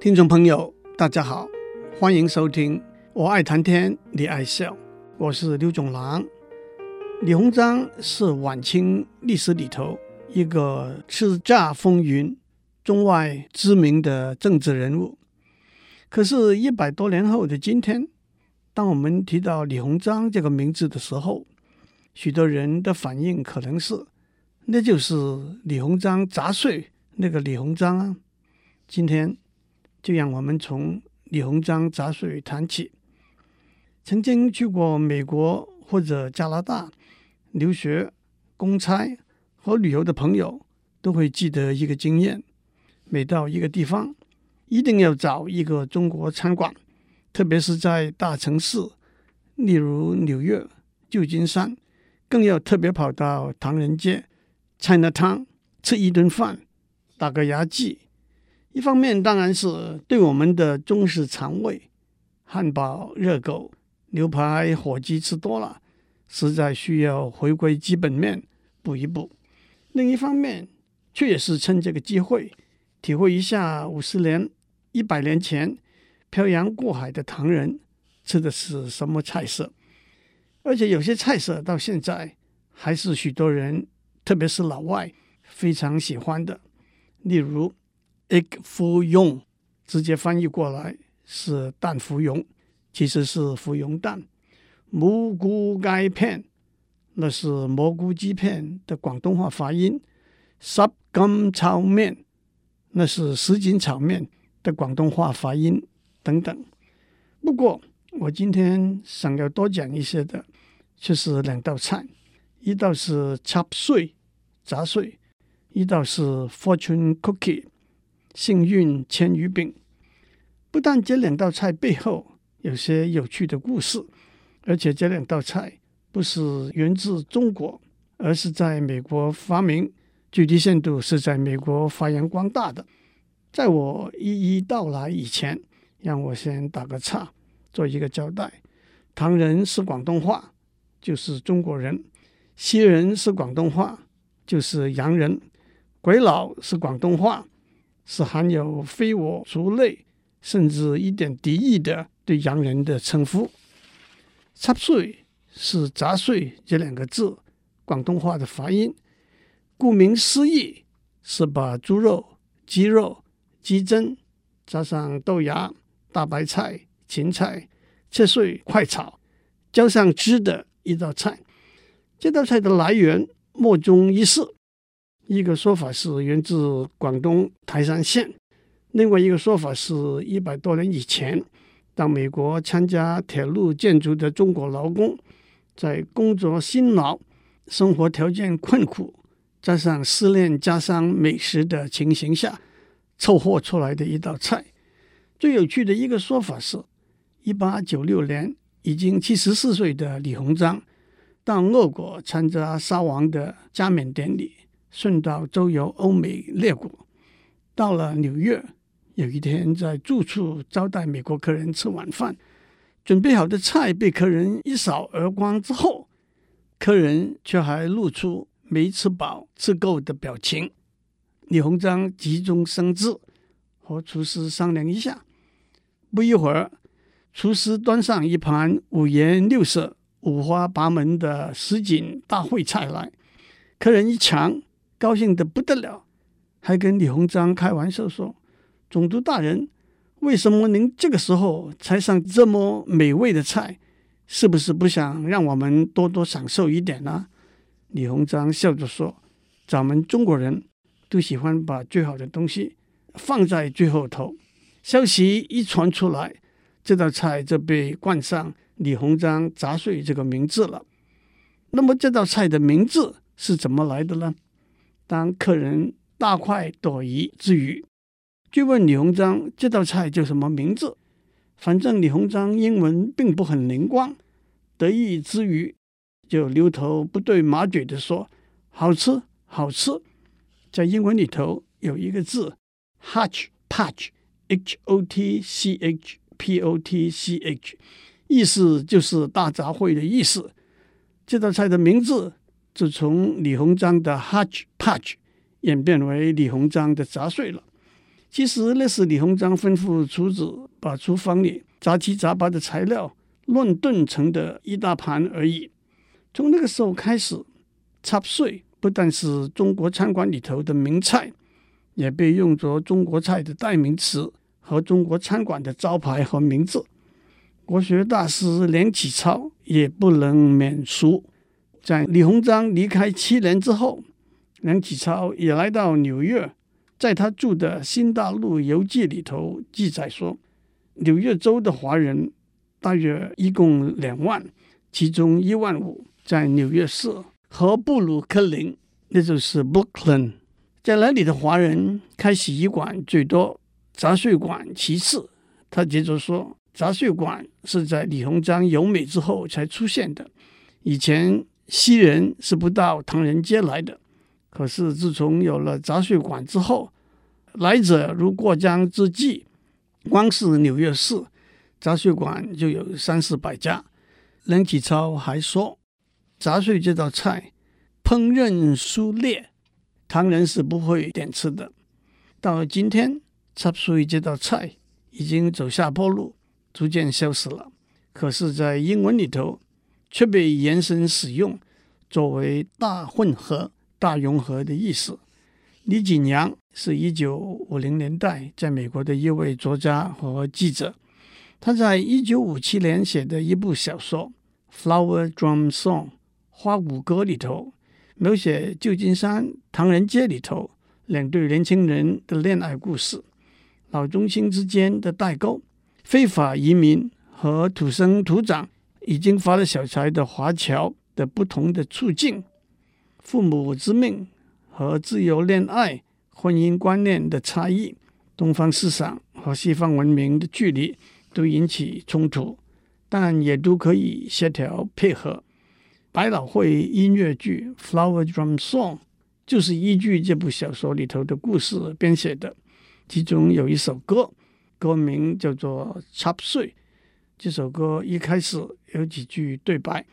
听众朋友，大家好，欢迎收听《我爱谈天，你爱笑》，我是刘总郎。李鸿章是晚清历史里头一个叱咤风云、中外知名的政治人物。可是，一百多年后的今天，当我们提到李鸿章这个名字的时候，许多人的反应可能是：那就是李鸿章杂碎那个李鸿章啊。今天。就让我们从李鸿章杂碎谈起。曾经去过美国或者加拿大留学、公差和旅游的朋友都会记得一个经验：每到一个地方，一定要找一个中国餐馆，特别是在大城市，例如纽约、旧金山，更要特别跑到唐人街 （Chinatown） 吃一顿饭，打个牙祭。一方面当然是对我们的中式肠胃，汉堡、热狗、牛排、火鸡吃多了，实在需要回归基本面补一补。另一方面，却也是趁这个机会，体会一下五十年、一百年前漂洋过海的唐人吃的是什么菜色。而且有些菜色到现在还是许多人，特别是老外非常喜欢的，例如。Egg foo young 直接翻译过来是蛋芙蓉，其实是芙蓉蛋。蘑菇鸡片，那是蘑菇鸡片的广东话发音。什锦炒面，那是什锦炒面的广东话发音等等。不过我今天想要多讲一些的，就是两道菜，一道是插碎杂碎，一道是 fortune cookie。幸运千余饼，不但这两道菜背后有些有趣的故事，而且这两道菜不是源自中国，而是在美国发明，具体限度是在美国发扬光大的。在我一一道来以前，让我先打个岔，做一个交代：唐人是广东话，就是中国人；西人是广东话，就是洋人；鬼佬是广东话。是含有非我族类，甚至一点敌意的对洋人的称呼。插碎是杂碎这两个字广东话的发音，顾名思义是把猪肉、鸡肉、鸡胗加上豆芽、大白菜、芹菜切碎快炒，浇上汁的一道菜。这道菜的来源莫衷一是。一个说法是源自广东台山县，另外一个说法是一百多年以前，到美国参加铁路建筑的中国劳工，在工作辛劳、生活条件困苦，加上思念家乡美食的情形下，凑合出来的一道菜。最有趣的一个说法是，一八九六年，已经七十四岁的李鸿章到俄国参加沙皇的加冕典礼。顺道周游欧美列国，到了纽约，有一天在住处招待美国客人吃晚饭，准备好的菜被客人一扫而光之后，客人却还露出没吃饱、吃够的表情。李鸿章急中生智，和厨师商量一下，不一会儿，厨师端上一盘五颜六色、五花八门的什锦大烩菜来，客人一尝。高兴得不得了，还跟李鸿章开玩笑说：“总督大人，为什么您这个时候才上这么美味的菜？是不是不想让我们多多享受一点呢？”李鸿章笑着说：“咱们中国人都喜欢把最好的东西放在最后头。”消息一传出来，这道菜就被冠上李鸿章杂碎这个名字了。那么这道菜的名字是怎么来的呢？当客人大快朵颐之余，就问李鸿章这道菜叫什么名字？反正李鸿章英文并不很灵光，得意之余就牛头不对马嘴地说：“好吃，好吃。”在英文里头有一个字，hotchpotch，H-O-T-C-H-P-O-T-C-H，意思就是大杂烩的意思。这道菜的名字。就从李鸿章的 Hodge Podge 演变为李鸿章的杂碎了。其实那是李鸿章吩咐厨子把厨房里杂七杂八的材料乱炖成的一大盘而已。从那个时候开始，插碎不但是中国餐馆里头的名菜，也被用作中国菜的代名词和中国餐馆的招牌和名字。国学大师梁启超也不能免俗。在李鸿章离开七年之后，梁启超也来到纽约。在他住的《新大陆游记》里头记载说，纽约州的华人大约一共两万，其中一万五在纽约市和布鲁克林，那就是 Brooklyn，在那里的华人开洗衣馆最多，杂碎馆其次。他接着说，杂碎馆是在李鸿章游美之后才出现的，以前西人是不到唐人街来的。可是自从有了杂碎馆之后，来者如过江之鲫。光是纽约市杂碎馆就有三四百家。梁启超还说，杂碎这道菜烹饪疏劣，唐人是不会点吃的。到今天，杂碎这道菜已经走下坡路，逐渐消失了。可是，在英文里头却被延伸使用，作为大混合。大融合的意思。李锦阳是一九五零年代在美国的一位作家和记者。他在一九五七年写的一部小说《Flower Drum Song》花鼓歌里头，描写旧金山唐人街里头两对年轻人的恋爱故事，老中青之间的代沟，非法移民和土生土长已经发了小财的华侨的不同的处境。父母之命和自由恋爱、婚姻观念的差异，东方思想和西方文明的距离，都引起冲突，但也都可以协调配合。百老汇音乐剧《Flower Drum Song》就是依据这部小说里头的故事编写的，其中有一首歌，歌名叫做《插穗》。这首歌一开始有几句对白：“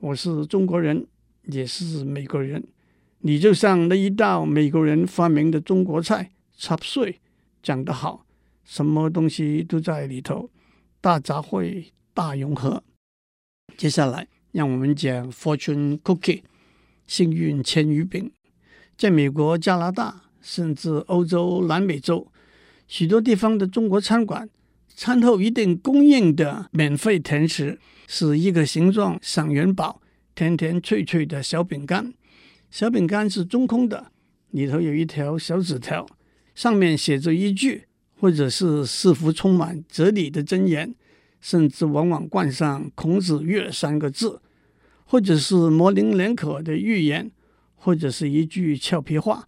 我是中国人。”也是美国人，你就像那一道美国人发明的中国菜插碎，讲得好，什么东西都在里头，大杂烩，大融合。接下来，让我们讲 Fortune Cookie，幸运千鱼饼，在美国、加拿大，甚至欧洲、南美洲许多地方的中国餐馆，餐后一定供应的免费甜食是一个形状像元宝。甜甜脆脆的小饼干，小饼干是中空的，里头有一条小纸条，上面写着一句，或者是四幅充满哲理的箴言，甚至往往冠上“孔子曰”三个字，或者是模棱两可的寓言，或者是一句俏皮话，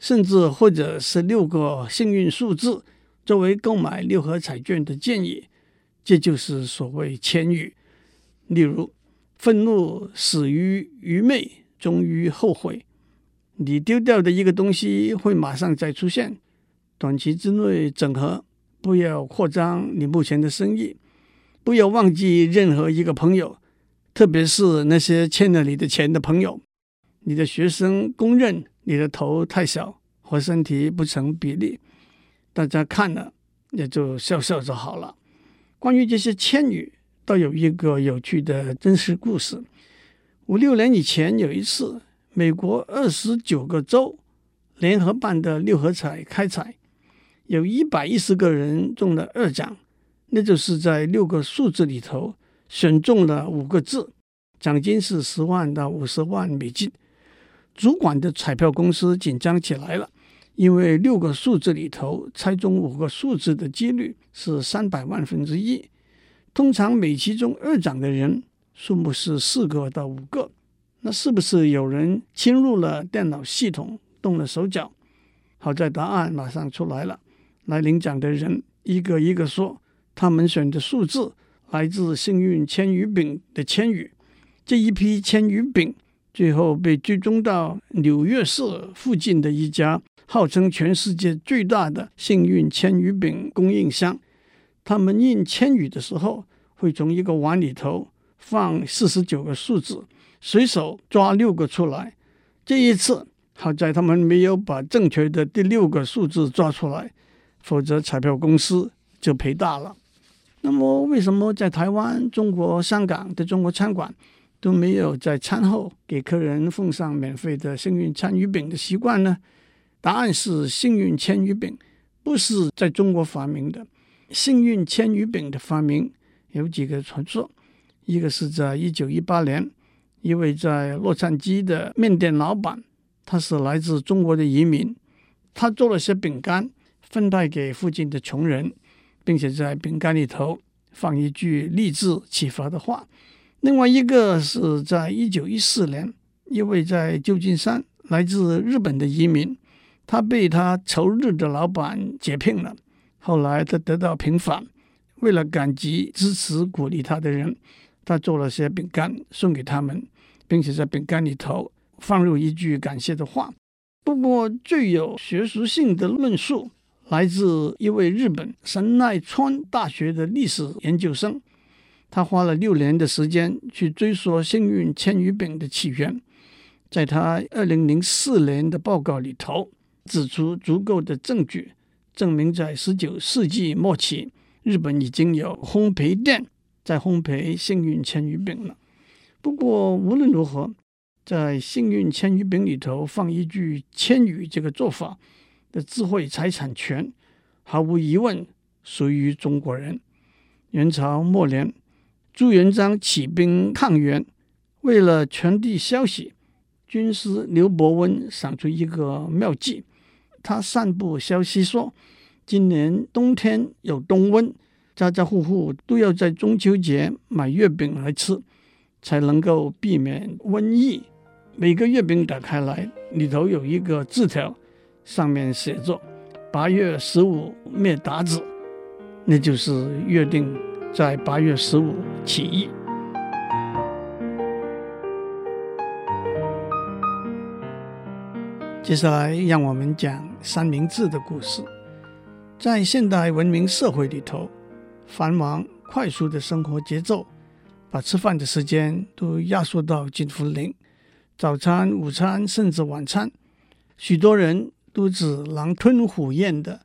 甚至或者是六个幸运数字作为购买六合彩券的建议，这就是所谓千语。例如。愤怒始于愚昧，终于后悔。你丢掉的一个东西会马上再出现。短期之内整合，不要扩张你目前的生意，不要忘记任何一个朋友，特别是那些欠了你的钱的朋友。你的学生公认你的头太小和身体不成比例，大家看了也就笑笑就好了。关于这些千语。倒有一个有趣的真实故事。五六年以前，有一次，美国二十九个州联合办的六合彩开彩，有一百一十个人中了二奖，那就是在六个数字里头选中了五个字，奖金是十万到五十万美金。主管的彩票公司紧张起来了，因为六个数字里头猜中五个数字的几率是三百万分之一。通常每期中二奖的人数目是四个到五个，那是不是有人侵入了电脑系统，动了手脚？好在答案马上出来了，来领奖的人一个一个说，他们选的数字来自幸运千鱼饼的千语。这一批千鱼饼最后被追踪到纽约市附近的一家号称全世界最大的幸运千鱼饼供应商。他们印千语的时候，会从一个碗里头放四十九个数字，随手抓六个出来。这一次，好在他们没有把正确的第六个数字抓出来，否则彩票公司就赔大了。那么，为什么在台湾、中国香港的中国餐馆都没有在餐后给客人奉上免费的幸运签鱼饼的习惯呢？答案是，幸运签鱼饼不是在中国发明的。幸运签鱼饼的发明有几个传说，一个是在一九一八年，一位在洛杉矶的面店老板，他是来自中国的移民，他做了些饼干分派给附近的穷人，并且在饼干里头放一句励志启发的话。另外一个是在一九一四年，一位在旧金山来自日本的移民，他被他仇日的老板解聘了。后来他得到平反，为了感激支持鼓励他的人，他做了些饼干送给他们，并且在饼干里头放入一句感谢的话。不过最有学术性的论述来自一位日本神奈川大学的历史研究生，他花了六年的时间去追溯幸运签鱼饼的起源，在他二零零四年的报告里头指出足够的证据。证明，在十九世纪末期，日本已经有烘焙店在烘焙幸运签鱼饼了。不过，无论如何，在幸运签鱼饼里头放一句千语，这个做法的智慧财产权，毫无疑问属于中国人。元朝末年，朱元璋起兵抗元，为了传递消息，军师刘伯温想出一个妙计。他散布消息说，今年冬天有冬瘟，家家户户都要在中秋节买月饼来吃，才能够避免瘟疫。每个月饼打开来，里头有一个字条，上面写着“八月十五灭鞑子”，那就是约定在八月十五起义。接下来，让我们讲三明治的故事。在现代文明社会里头，繁忙快速的生活节奏，把吃饭的时间都压缩到近乎零。早餐、午餐，甚至晚餐，许多人都只狼吞虎咽的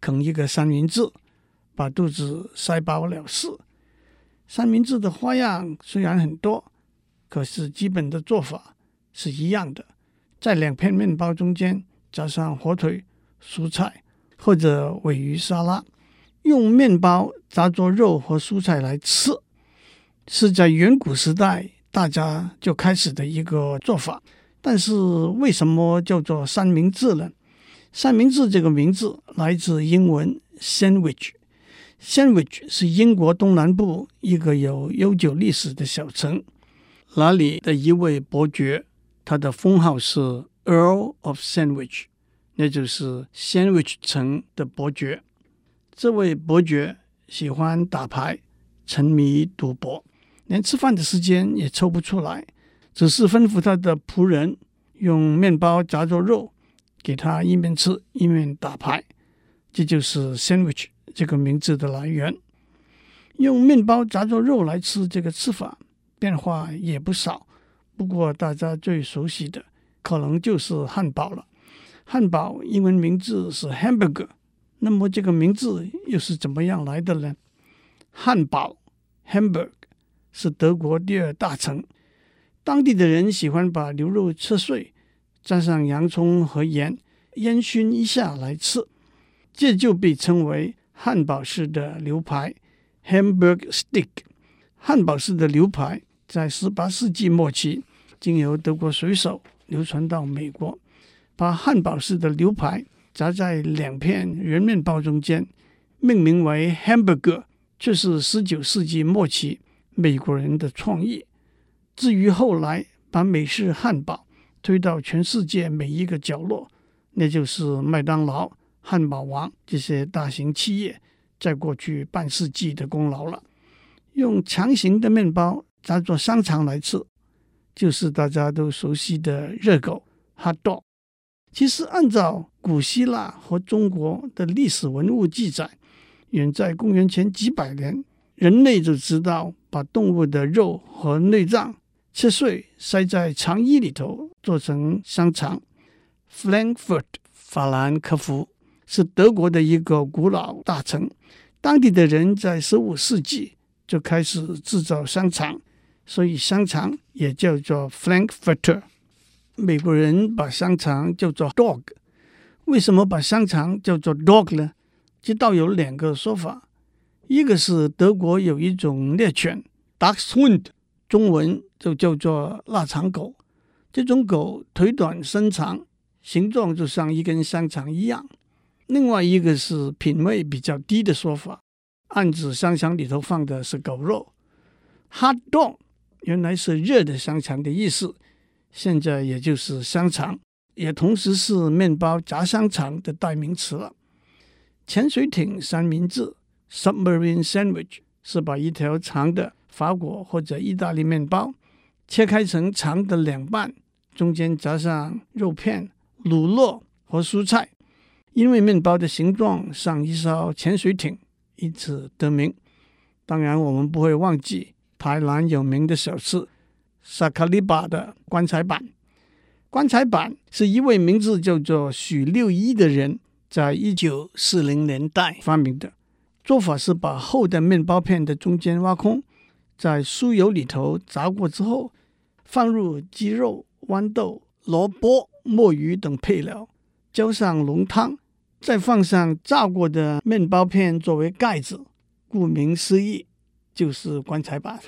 啃一个三明治，把肚子塞饱了事。三明治的花样虽然很多，可是基本的做法是一样的。在两片面包中间加上火腿、蔬菜或者鮪鱼沙拉，用面包炸作肉和蔬菜来吃，是在远古时代大家就开始的一个做法。但是为什么叫做三明治呢？三明治这个名字来自英文 “sandwich” Sandwich 是英国东南部一个有悠久历史的小城，那里的一位伯爵。他的封号是 Earl of Sandwich，那就是 Sandwich 城的伯爵。这位伯爵喜欢打牌，沉迷赌博，连吃饭的时间也抽不出来，只是吩咐他的仆人用面包夹着肉，给他一面吃一面打牌。这就是 Sandwich 这个名字的来源。用面包夹着肉来吃，这个吃法变化也不少。不过，大家最熟悉的可能就是汉堡了。汉堡英文名字是 Hamburger，那么这个名字又是怎么样来的呢？汉堡 Hamburg 是德国第二大城，当地的人喜欢把牛肉切碎，蘸上洋葱和盐，烟熏一下来吃，这就被称为汉堡式的牛排 （Hamburger Steak。汉堡式的牛排。在十八世纪末期，经由德国水手流传到美国，把汉堡式的牛排夹在两片圆面包中间，命名为 Hamburger，这是十九世纪末期美国人的创意。至于后来把美式汉堡推到全世界每一个角落，那就是麦当劳、汉堡王这些大型企业在过去半世纪的功劳了。用长形的面包。当做香肠来吃，就是大家都熟悉的热狗 hot dog。其实，按照古希腊和中国的历史文物记载，远在公元前几百年，人类就知道把动物的肉和内脏切碎，塞在肠衣里头做成香肠 （Frankfurt 法兰克福）。是德国的一个古老大城，当地的人在十五世纪就开始制造香肠，所以香肠也叫做 Frankfurter。美国人把香肠叫做 dog，为什么把香肠叫做 dog 呢？这倒有两个说法，一个是德国有一种猎犬 Dachshund，中文就叫做腊肠狗，这种狗腿短身长，形状就像一根香肠一样。另外一个是品味比较低的说法，暗指香肠里头放的是狗肉。Hot dog 原来是热的香肠的意思，现在也就是香肠，也同时是面包夹香肠的代名词了。潜水艇三明治 （Submarine Sandwich） 是把一条长的法国或者意大利面包切开成长的两半，中间夹上肉片、乳酪和蔬菜。因为面包的形状像一艘潜水艇，因此得名。当然，我们不会忘记台南有名的小吃萨卡利巴的棺材板。棺材板是一位名字叫做许六一的人在一九四零年代发明的。做法是把厚的面包片的中间挖空，在酥油里头炸过之后，放入鸡肉、豌豆、萝卜、墨鱼等配料，浇上浓汤。再放上炸过的面包片作为盖子，顾名思义就是棺材板。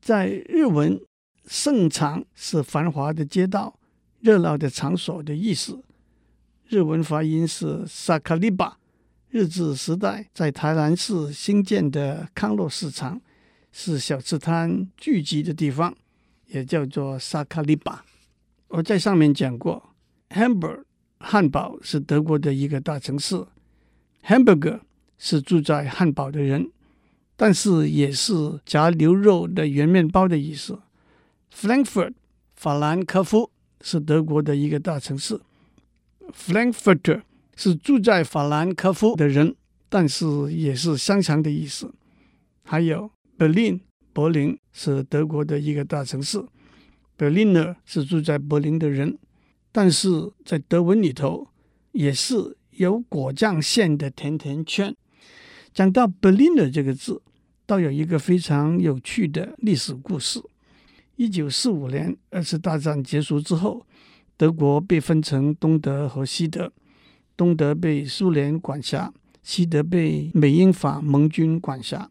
在日文，盛场是繁华的街道、热闹的场所的意思。日文发音是萨卡利巴。日治时代在台南市新建的康乐市场是小吃摊聚集的地方，也叫做萨卡利巴。我在上面讲过，Hamburg。汉堡是德国的一个大城市，Hamburger 是住在汉堡的人，但是也是夹牛肉的圆面包的意思。Frankfurt 法兰克福是德国的一个大城市，Frankfurter 是住在法兰克福的人，但是也是香肠的意思。还有 Berlin 柏林是德国的一个大城市，Berliner 是住在柏林的人。但是在德文里头，也是有果酱馅的甜甜圈。讲到 Berliner 这个字，倒有一个非常有趣的历史故事。一九四五年二次大战结束之后，德国被分成东德和西德，东德被苏联管辖，西德被美英法盟军管辖。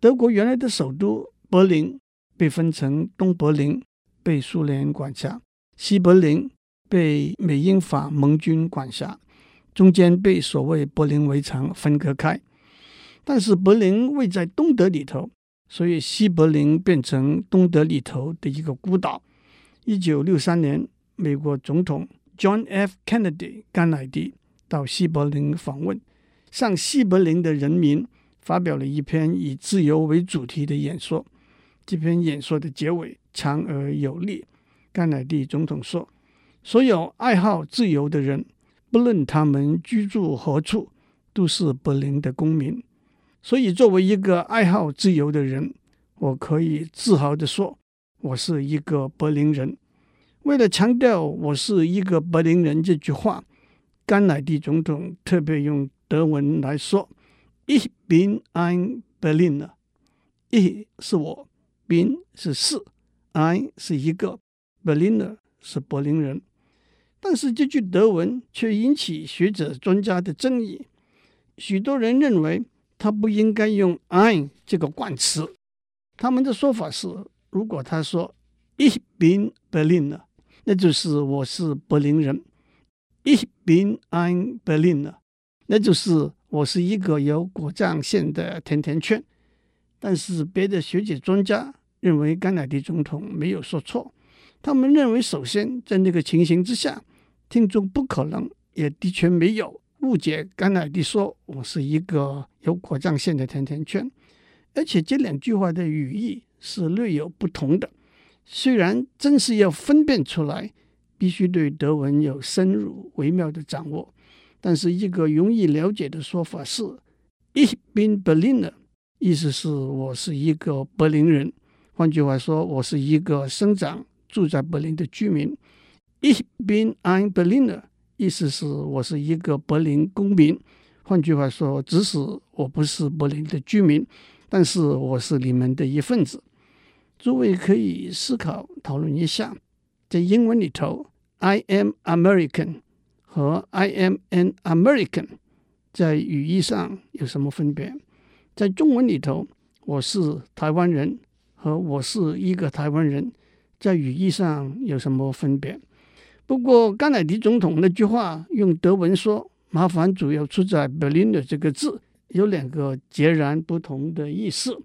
德国原来的首都柏林被分成东柏林，被苏联管辖，西柏林。被美英法盟军管辖，中间被所谓柏林围墙分割开。但是柏林位在东德里头，所以西柏林变成东德里头的一个孤岛。一九六三年，美国总统 John F. Kennedy 甘乃迪到西柏林访问，向西柏林的人民发表了一篇以自由为主题的演说。这篇演说的结尾长而有力。甘乃迪总统说。所有爱好自由的人，不论他们居住何处，都是柏林的公民。所以，作为一个爱好自由的人，我可以自豪地说，我是一个柏林人。为了强调我是一个柏林人这句话，甘乃迪总统特别用德文来说：“Ich bin ein Berliner。”“Ich” 是我，“bin” 是是，“ein” 是一个，“Berliner” 是柏林人。但是这句德文却引起学者专家的争议。许多人认为他不应该用 ein 这个冠词。他们的说法是：如果他说 Ich bin Berliner，那就是我是柏林人；Ich bin ein Berliner，那就是我是一个有果酱馅的甜甜圈。但是别的学者专家认为甘乃迪总统没有说错。他们认为，首先在那个情形之下，听众不可能，也的确没有误解甘乃迪说我是一个有果酱馅的甜甜圈，而且这两句话的语义是略有不同的。虽然真是要分辨出来，必须对德文有深入微妙的掌握，但是一个容易了解的说法是：Ich bin Berliner，意思是我是一个柏林人。换句话说，我是一个生长住在柏林的居民。Ich bin ein Berliner，意思是我是一个柏林公民。换句话说，即使我不是柏林的居民，但是我是你们的一份子。诸位可以思考讨论一下，在英文里头，I am American 和 I am an American 在语义上有什么分别？在中文里头，我是台湾人和我是一个台湾人，在语义上有什么分别？不过甘乃迪总统那句话用德文说，麻烦主要出在 “Berlin” 的这个字，有两个截然不同的意思。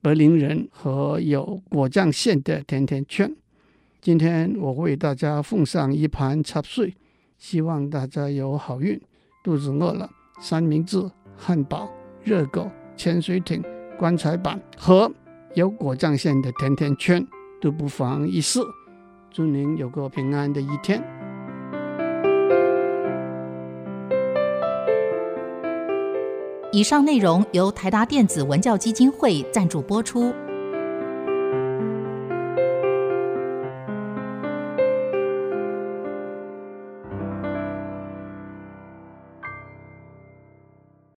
柏林人和有果酱馅的甜甜圈。今天我为大家奉上一盘插穗，希望大家有好运。肚子饿了，三明治、汉堡、热狗、潜水艇、棺材板和有果酱馅的甜甜圈都不妨一试。祝您有个平安的一天。以上内容由台达电子文教基金会赞助播出。